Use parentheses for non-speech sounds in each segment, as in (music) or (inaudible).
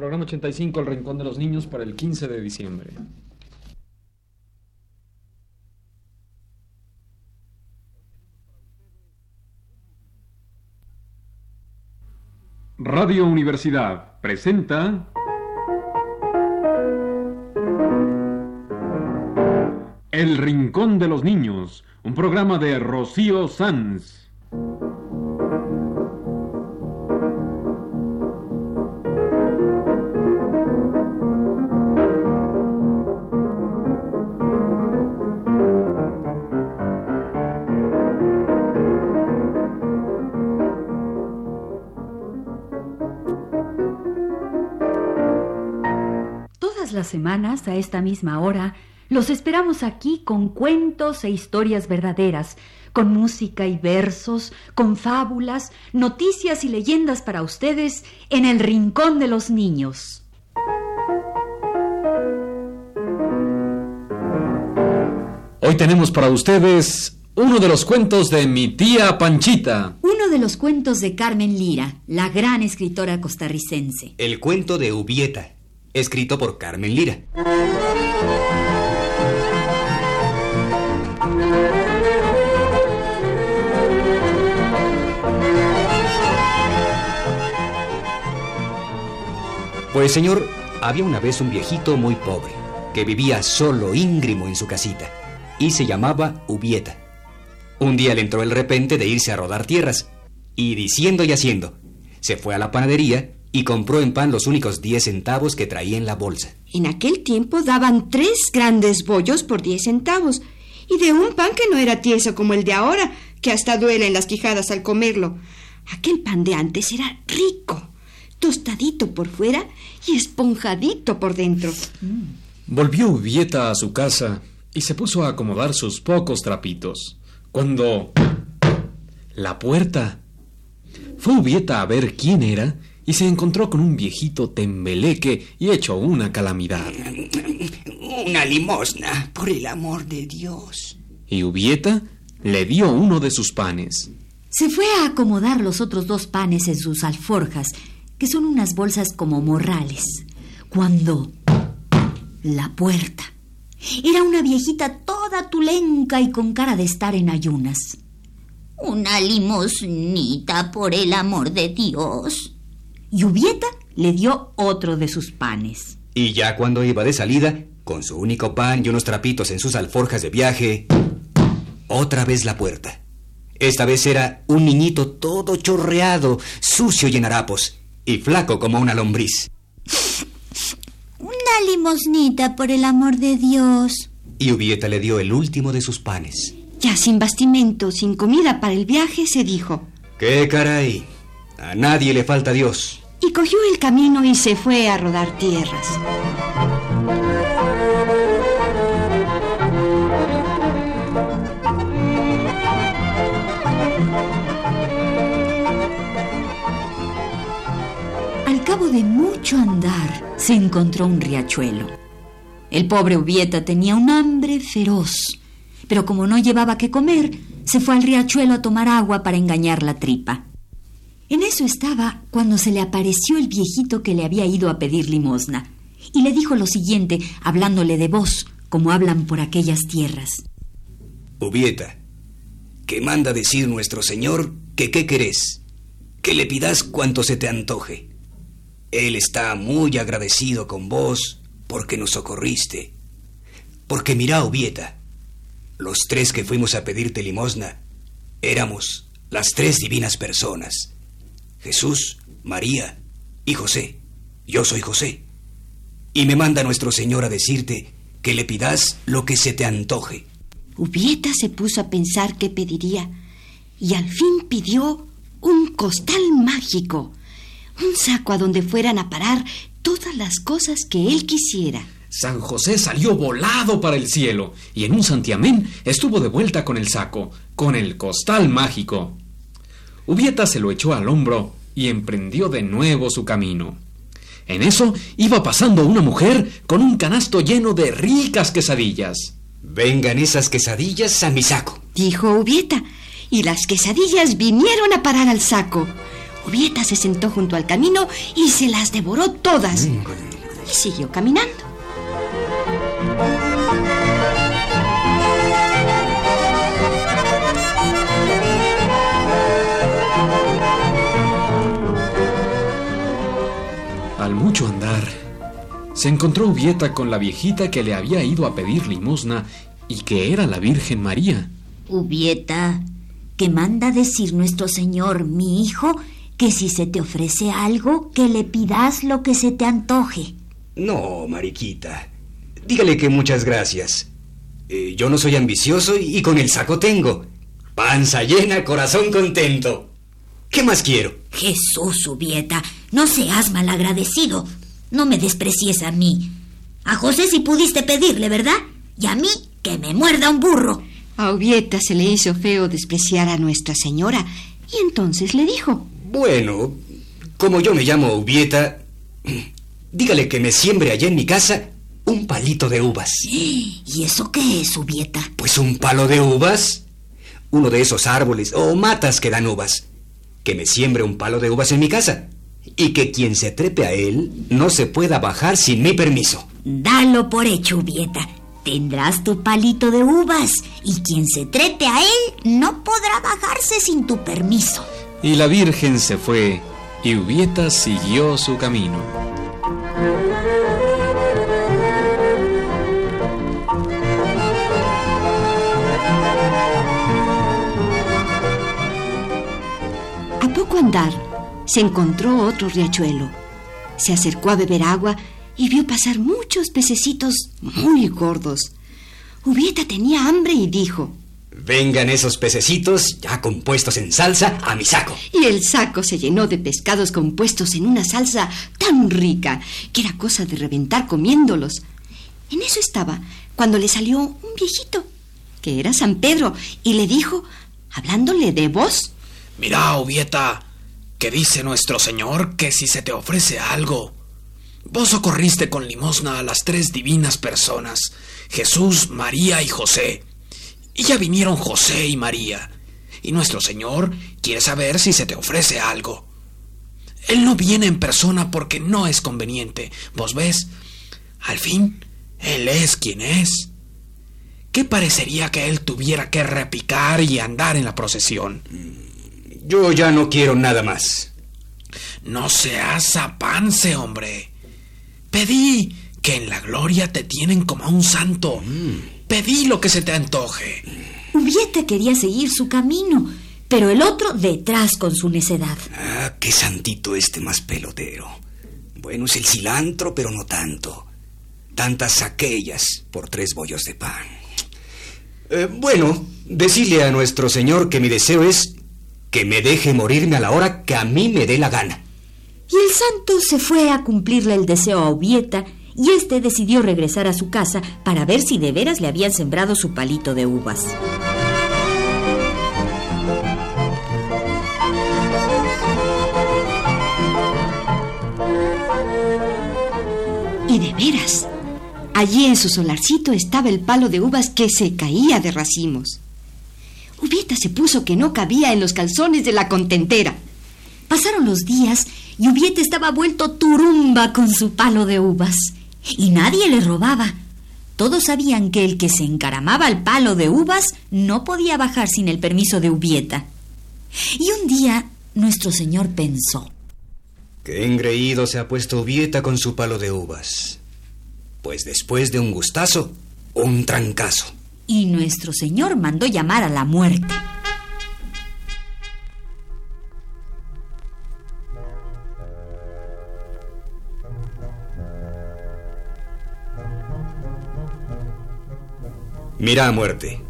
programa 85, El Rincón de los Niños, para el 15 de diciembre. Radio Universidad presenta... El Rincón de los Niños, un programa de Rocío Sanz. Todas las semanas, a esta misma hora, los esperamos aquí con cuentos e historias verdaderas, con música y versos, con fábulas, noticias y leyendas para ustedes en el Rincón de los Niños. Hoy tenemos para ustedes uno de los cuentos de mi tía Panchita. Uno de los cuentos de Carmen Lira, la gran escritora costarricense. El cuento de Ubieta, escrito por Carmen Lira. Pues señor, había una vez un viejito muy pobre, que vivía solo íngrimo en su casita, y se llamaba Ubieta. Un día le entró el repente de irse a rodar tierras, y diciendo y haciendo, se fue a la panadería y compró en pan los únicos 10 centavos que traía en la bolsa. En aquel tiempo daban tres grandes bollos por 10 centavos, y de un pan que no era tieso como el de ahora, que hasta duele en las quijadas al comerlo. Aquel pan de antes era rico, tostadito por fuera y esponjadito por dentro. Volvió Ubieta a su casa y se puso a acomodar sus pocos trapitos. Cuando... La puerta. Fue Ubieta a ver quién era y se encontró con un viejito tembeleque y hecho una calamidad. Una limosna, por el amor de Dios. Y Ubieta le dio uno de sus panes. Se fue a acomodar los otros dos panes en sus alforjas, que son unas bolsas como morrales, cuando la puerta. Era una viejita toda tulenca y con cara de estar en ayunas. Una limosnita, por el amor de Dios. Y Ubieta le dio otro de sus panes. Y ya cuando iba de salida, con su único pan y unos trapitos en sus alforjas de viaje, otra vez la puerta. Esta vez era un niñito todo chorreado, sucio y en harapos, y flaco como una lombriz. Una limosnita, por el amor de Dios. Y Ubieta le dio el último de sus panes. Ya sin bastimento, sin comida para el viaje, se dijo. ¡Qué caray! A nadie le falta Dios. Y cogió el camino y se fue a rodar tierras. Al cabo de mucho andar, se encontró un riachuelo. El pobre Ubieta tenía un hambre feroz, pero como no llevaba que comer, se fue al riachuelo a tomar agua para engañar la tripa. En eso estaba cuando se le apareció el viejito que le había ido a pedir limosna, y le dijo lo siguiente, hablándole de voz, como hablan por aquellas tierras. Ubieta, que manda decir nuestro Señor que qué querés, que le pidas cuanto se te antoje. Él está muy agradecido con vos porque nos socorriste. Porque mira, Ubieta, los tres que fuimos a pedirte limosna éramos las tres divinas personas. Jesús, María y José. Yo soy José. Y me manda nuestro Señor a decirte que le pidas lo que se te antoje. Ubieta se puso a pensar qué pediría y al fin pidió un costal mágico, un saco a donde fueran a parar todas las cosas que él quisiera. San José salió volado para el cielo y en un santiamén estuvo de vuelta con el saco, con el costal mágico. Ubieta se lo echó al hombro y emprendió de nuevo su camino. En eso iba pasando una mujer con un canasto lleno de ricas quesadillas. Vengan esas quesadillas a mi saco. Dijo Ubieta, y las quesadillas vinieron a parar al saco. Ubieta se sentó junto al camino y se las devoró todas. Y siguió caminando. Al mucho andar, se encontró Ubieta con la viejita que le había ido a pedir limosna y que era la Virgen María. Ubieta, que manda decir nuestro Señor, mi hijo, que si se te ofrece algo, que le pidas lo que se te antoje. No, Mariquita. Dígale que muchas gracias. Eh, yo no soy ambicioso y, y con el saco tengo. Panza llena, corazón contento. ¿Qué más quiero? Jesús, Ubieta, no seas malagradecido. No me desprecies a mí. A José sí pudiste pedirle, ¿verdad? Y a mí que me muerda un burro. A Ubieta se le hizo feo despreciar a Nuestra Señora y entonces le dijo, Bueno, como yo me llamo Ubieta, dígale que me siembre allá en mi casa un palito de uvas. ¿Y eso qué es, Ubieta? Pues un palo de uvas. Uno de esos árboles o matas que dan uvas. Que me siembre un palo de uvas en mi casa. Y que quien se trepe a él no se pueda bajar sin mi permiso. Dalo por hecho, Ubieta. Tendrás tu palito de uvas y quien se trepe a él no podrá bajarse sin tu permiso. Y la Virgen se fue y Ubieta siguió su camino. Andar, se encontró otro riachuelo. Se acercó a beber agua y vio pasar muchos pececitos muy gordos. Ubieta tenía hambre y dijo, Vengan esos pececitos ya compuestos en salsa a mi saco. y el saco se llenó de pescados compuestos en una salsa tan rica que era cosa de reventar comiéndolos. En eso estaba cuando le salió un viejito, que era San Pedro, y le dijo, hablándole de voz, Mira, Ubieta, que dice nuestro Señor que si se te ofrece algo. Vos socorriste con limosna a las tres divinas personas, Jesús, María y José. Y ya vinieron José y María. Y nuestro Señor quiere saber si se te ofrece algo. Él no viene en persona porque no es conveniente. ¿Vos ves? Al fin, Él es quien es. ¿Qué parecería que Él tuviera que repicar y andar en la procesión? Yo ya no quiero nada más. No seas apance, hombre. Pedí que en la gloria te tienen como a un santo. Pedí lo que se te antoje. Ubieta quería seguir su camino, pero el otro detrás con su necedad. Ah, qué santito este más pelotero. Bueno, es el cilantro, pero no tanto. Tantas aquellas por tres bollos de pan. Eh, bueno, decirle a nuestro Señor que mi deseo es que me deje morirme a la hora que a mí me dé la gana. Y el santo se fue a cumplirle el deseo a Ubieta, y éste decidió regresar a su casa para ver si de veras le habían sembrado su palito de uvas. y de veras, allí en su solarcito estaba el palo de uvas que se caía de racimos. Ubieta se puso que no cabía en los calzones de la contentera. Pasaron los días y Ubieta estaba vuelto turumba con su palo de uvas. Y nadie le robaba. Todos sabían que el que se encaramaba al palo de uvas no podía bajar sin el permiso de Ubieta. Y un día nuestro señor pensó. Qué engreído se ha puesto Vieta con su palo de uvas. Pues después de un gustazo, un trancazo. Y nuestro señor mandó llamar a la muerte. Mira, muerte,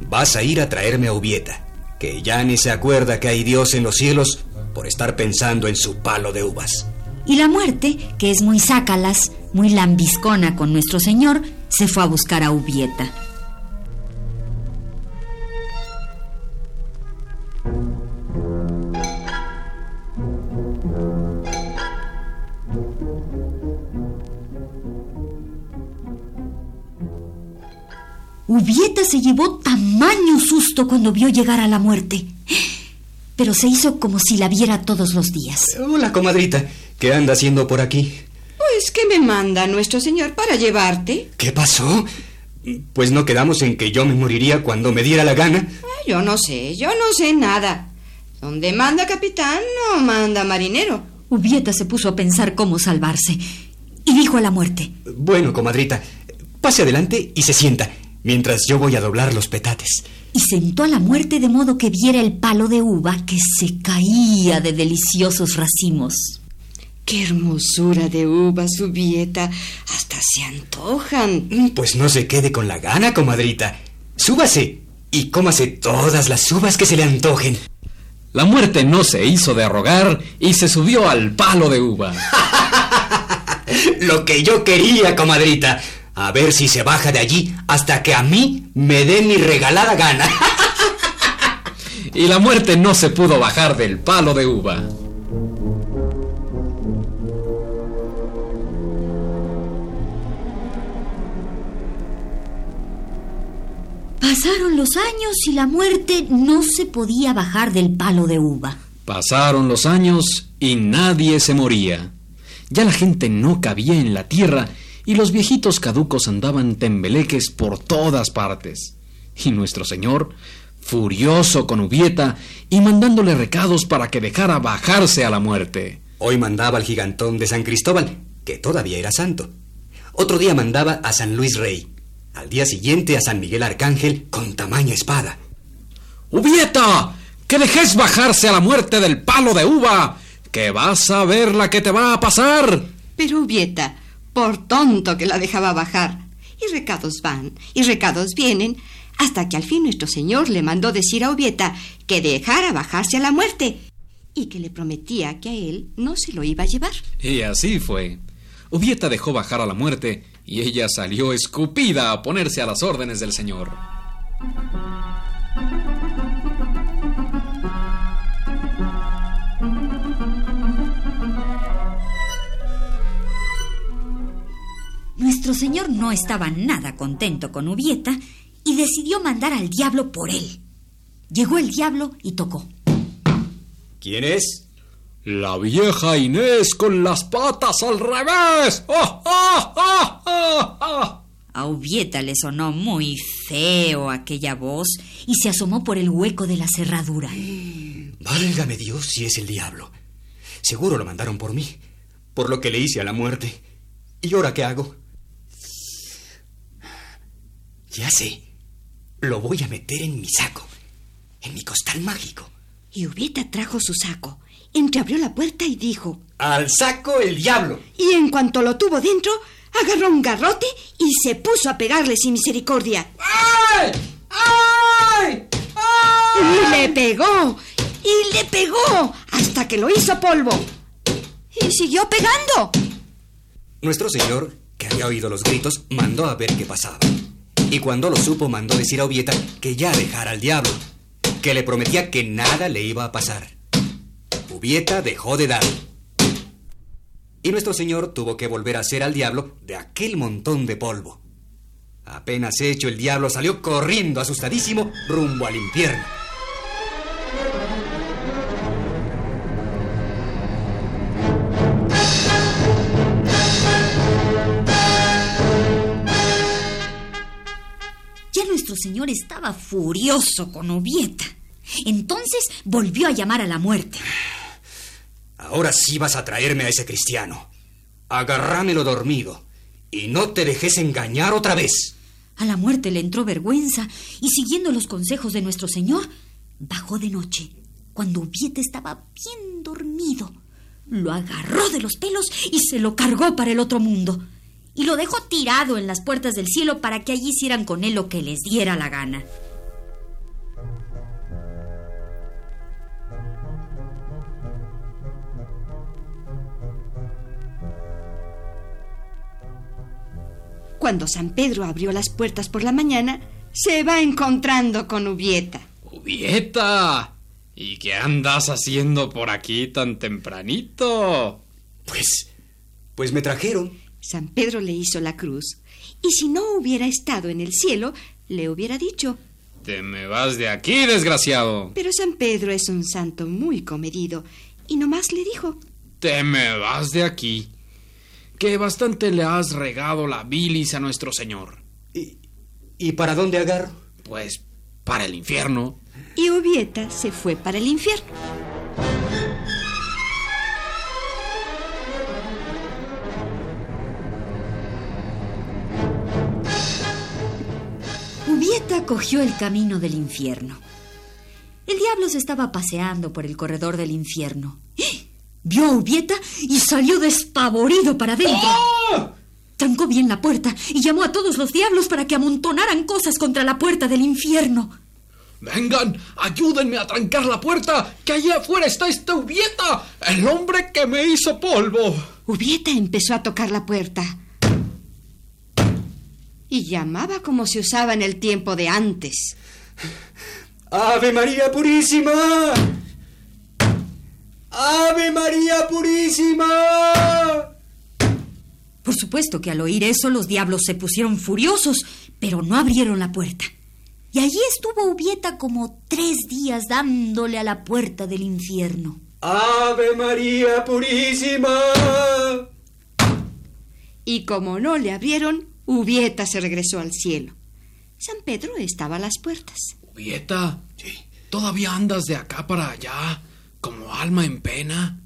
vas a ir a traerme a Ubieta, que ya ni se acuerda que hay Dios en los cielos por estar pensando en su palo de uvas. Y la muerte, que es muy sácalas, muy lambiscona con nuestro señor, se fue a buscar a Ubieta. Ubieta se llevó tamaño susto cuando vio llegar a la muerte. pero se hizo como si la viera todos los días. Hola, comadrita. ¿Qué anda haciendo por aquí? Pues, ¿qué me manda nuestro señor para llevarte? ¿Qué pasó? Pues no quedamos en que yo me moriría cuando me diera la gana. Yo no sé, yo no sé nada. Donde manda capitán, no manda marinero. Ubieta se puso a pensar cómo salvarse y dijo a la muerte. Bueno, comadrita, pase adelante y se sienta, mientras yo voy a doblar los petates. Y sentó a la muerte de modo que viera el palo de uva que se caía de deliciosos racimos. Qué hermosura de uvas, Ubieta. Hasta se antojan. Pues no se quede con la gana, comadrita. Súbase y cómase todas las uvas que se le antojen. La muerte no se hizo de rogar y se subió al palo de uva. (laughs) Lo que yo quería, comadrita. A ver si se baja de allí hasta que a mí me dé mi regalada gana. (laughs) y la muerte no se pudo bajar del palo de uva. Pasaron los años y la muerte no se podía bajar del palo de uva. Pasaron los años y nadie se moría. Ya la gente no cabía en la tierra y los viejitos caducos andaban tembeleques por todas partes. Y nuestro señor, furioso con Ubieta y mandándole recados para que dejara bajarse a la muerte. Hoy mandaba al gigantón de San Cristóbal, que todavía era santo. Otro día mandaba a San Luis Rey. Al día siguiente a San Miguel Arcángel con tamaña espada. ¡Ubieta! ¡Que dejes bajarse a la muerte del palo de uva! ¡Que vas a ver la que te va a pasar! Pero Ubieta, por tonto que la dejaba bajar. Y recados van, y recados vienen, hasta que al fin nuestro señor le mandó decir a Ubieta que dejara bajarse a la muerte, y que le prometía que a él no se lo iba a llevar. Y así fue. Ubieta dejó bajar a la muerte y ella salió escupida a ponerse a las órdenes del señor. Nuestro señor no estaba nada contento con Ubieta y decidió mandar al diablo por él. Llegó el diablo y tocó. ¿Quién es? La vieja Inés con las patas al revés. ¡Oh, oh, oh, oh, oh! A Ubieta le sonó muy feo aquella voz y se asomó por el hueco de la cerradura. Válgame Dios si es el diablo. Seguro lo mandaron por mí, por lo que le hice a la muerte. ¿Y ahora qué hago? Ya sé. Lo voy a meter en mi saco, en mi costal mágico. Y Ubieta trajo su saco, entreabrió la puerta y dijo: ¡Al saco el diablo! Y en cuanto lo tuvo dentro, agarró un garrote y se puso a pegarle sin misericordia. ¡Ay! ¡Ay! Y le pegó, y le pegó, hasta que lo hizo polvo. Y siguió pegando. Nuestro señor, que había oído los gritos, mandó a ver qué pasaba. Y cuando lo supo, mandó decir a Ubieta que ya dejara al diablo, que le prometía que nada le iba a pasar. Ubieta dejó de dar. Y nuestro señor tuvo que volver a hacer al diablo de aquel montón de polvo. Apenas hecho, el diablo salió corriendo asustadísimo rumbo al infierno. Señor estaba furioso con Ubieta. Entonces volvió a llamar a la muerte. Ahora sí vas a traerme a ese cristiano. Agarrámelo dormido. Y no te dejes engañar otra vez. A la muerte le entró vergüenza y siguiendo los consejos de nuestro señor, bajó de noche, cuando Ubieta estaba bien dormido. Lo agarró de los pelos y se lo cargó para el otro mundo. Y lo dejó tirado en las puertas del cielo para que allí hicieran con él lo que les diera la gana. Cuando San Pedro abrió las puertas por la mañana, se va encontrando con Ubieta. ¡Ubieta! ¿Y qué andas haciendo por aquí tan tempranito? Pues. Pues me trajeron. San Pedro le hizo la cruz. Y si no hubiera estado en el cielo, le hubiera dicho: Te me vas de aquí, desgraciado. Pero San Pedro es un santo muy comedido y nomás le dijo, Te me vas de aquí. Que bastante le has regado la bilis a nuestro señor. ¿Y, y para dónde agarro? Pues para el infierno. y Ubieta se fue para el infierno. Ubieta cogió el camino del infierno. El diablo se estaba paseando por el corredor del infierno. ¡Eh! (gasps) Vio a Ubieta y salió despavorido para adentro. Trancó bien la puerta y llamó a todos los diablos para que amontonaran cosas contra la puerta del infierno. Vengan, ayúdenme a trancar la puerta, que allá afuera está esta Ubieta, el hombre que me hizo polvo. Ubieta empezó a tocar la puerta. Y llamaba como se usaba en el tiempo de antes. ¡Ave María Purísima! ¡Ave María Purísima! Por supuesto que al oír eso los diablos se pusieron furiosos, pero no abrieron la puerta. Y allí estuvo Ubieta como tres días dándole a la puerta del infierno. ¡Ave María Purísima! Y como no le abrieron, Ubieta se regresó al cielo. San Pedro estaba a las puertas. Ubieta, ¿todavía andas de acá para allá, como alma en pena?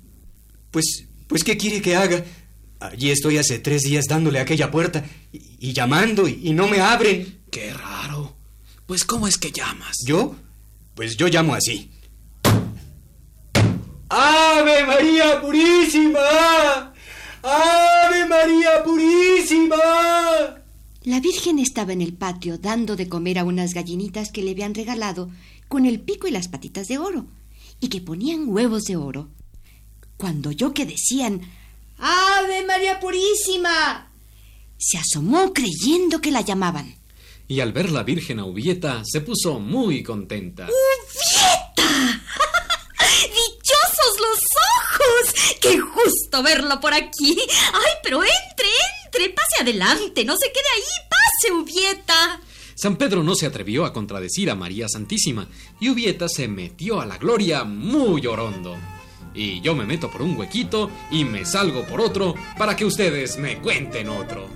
Pues, pues, ¿qué quiere que haga? Allí estoy hace tres días dándole a aquella puerta y, y llamando y, y no me abren. Qué raro. Pues, ¿cómo es que llamas? ¿Yo? Pues yo llamo así. ¡Ave María Purísima! ¡Ave María Purísima! La Virgen estaba en el patio dando de comer a unas gallinitas que le habían regalado con el pico y las patitas de oro y que ponían huevos de oro. Cuando oyó que decían ¡Ave María Purísima! se asomó creyendo que la llamaban. Y al ver la Virgen a Ubieta, se puso muy contenta. ¡Ubieta! ¡Dichosos los ojos! ¡Qué justo verlo por aquí! ¡Ay, pero entre, entre! ¡Pase adelante! ¡No se quede ahí! ¡Pase, Ubieta! San Pedro no se atrevió a contradecir a María Santísima y Ubieta se metió a la gloria muy orondo. Y yo me meto por un huequito y me salgo por otro para que ustedes me cuenten otro.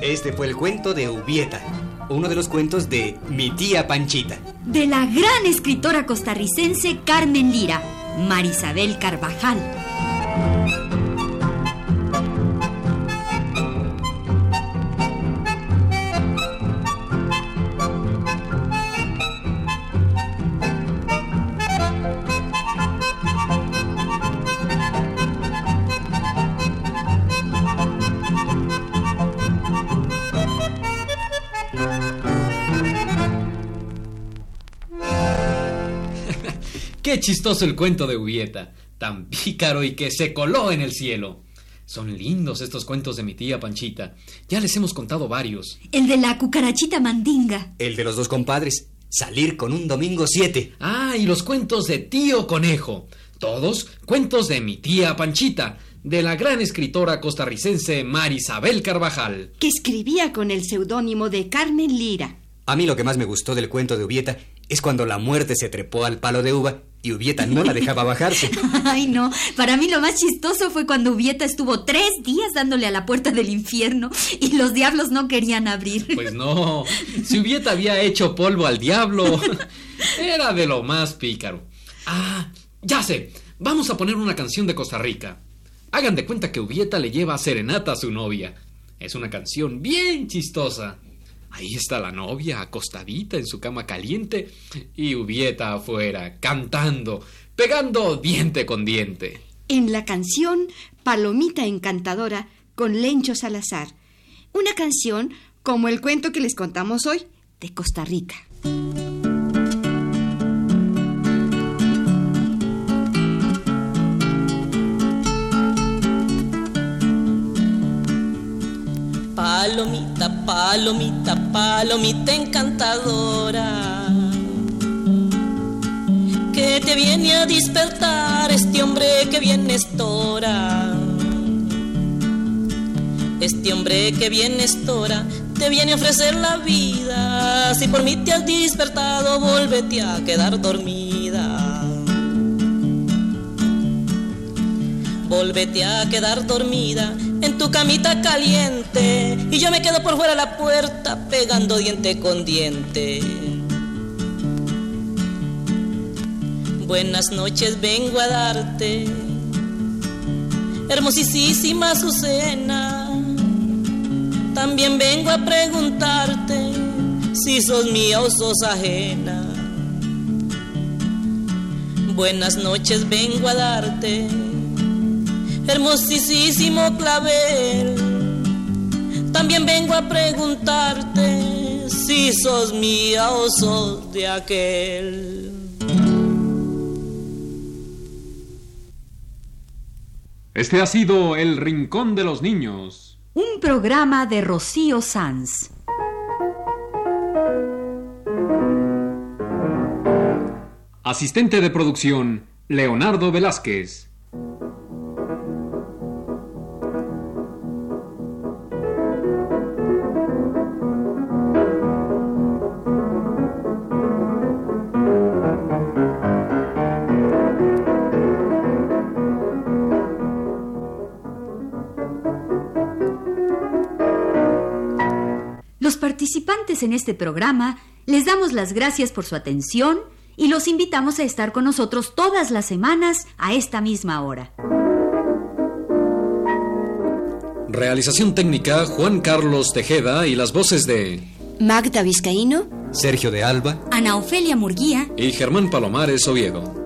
Este fue el cuento de Ubieta, uno de los cuentos de mi tía Panchita. De la gran escritora costarricense Carmen Lira, Marisabel Carvajal. Chistoso el cuento de Ubieta, tan (laughs) pícaro y que se coló en el cielo. Son lindos estos cuentos de mi tía Panchita. Ya les hemos contado varios. El de la cucarachita mandinga. El de los dos compadres, salir con un domingo 7. Ah, y los cuentos de tío Conejo. Todos cuentos de mi tía Panchita, de la gran escritora costarricense Marisabel Carvajal. que escribía con el seudónimo de Carmen Lira. A mí lo que más me gustó del cuento de Ubieta es cuando la muerte se trepó al palo de uva y Ubieta no la dejaba bajarse. (laughs) Ay, no. Para mí lo más chistoso fue cuando Ubieta estuvo tres días dándole a la puerta del infierno y los diablos no querían abrir. Pues no, si Ubieta había hecho polvo al diablo, (laughs) era de lo más pícaro. Ah, ya sé, vamos a poner una canción de Costa Rica. Hagan de cuenta que Ubieta le lleva serenata a su novia. Es una canción bien chistosa. Ahí está la novia acostadita en su cama caliente y Ubieta afuera, cantando, pegando diente con diente. En la canción Palomita Encantadora con Lencho Salazar. Una canción como el cuento que les contamos hoy de Costa Rica. Palomita, Palomita, palomita, palomita encantadora, que te viene a despertar este hombre que viene estora. Este hombre que viene estora te viene a ofrecer la vida. Si por mí te has despertado, vuélvete a quedar dormido. Volvete a quedar dormida en tu camita caliente y yo me quedo por fuera la puerta pegando diente con diente. Buenas noches vengo a darte, hermosísima Azucena. También vengo a preguntarte si sos mía o sos ajena. Buenas noches vengo a darte hermosísimo clavel. También vengo a preguntarte si sos mía o sos de aquel. Este ha sido El Rincón de los Niños. Un programa de Rocío Sanz. Asistente de producción, Leonardo Velázquez. Participantes en este programa les damos las gracias por su atención y los invitamos a estar con nosotros todas las semanas a esta misma hora. Realización técnica Juan Carlos Tejeda y las voces de Magda Vizcaíno. Sergio de Alba. Ana Ofelia Murguía. y Germán Palomares Oviedo.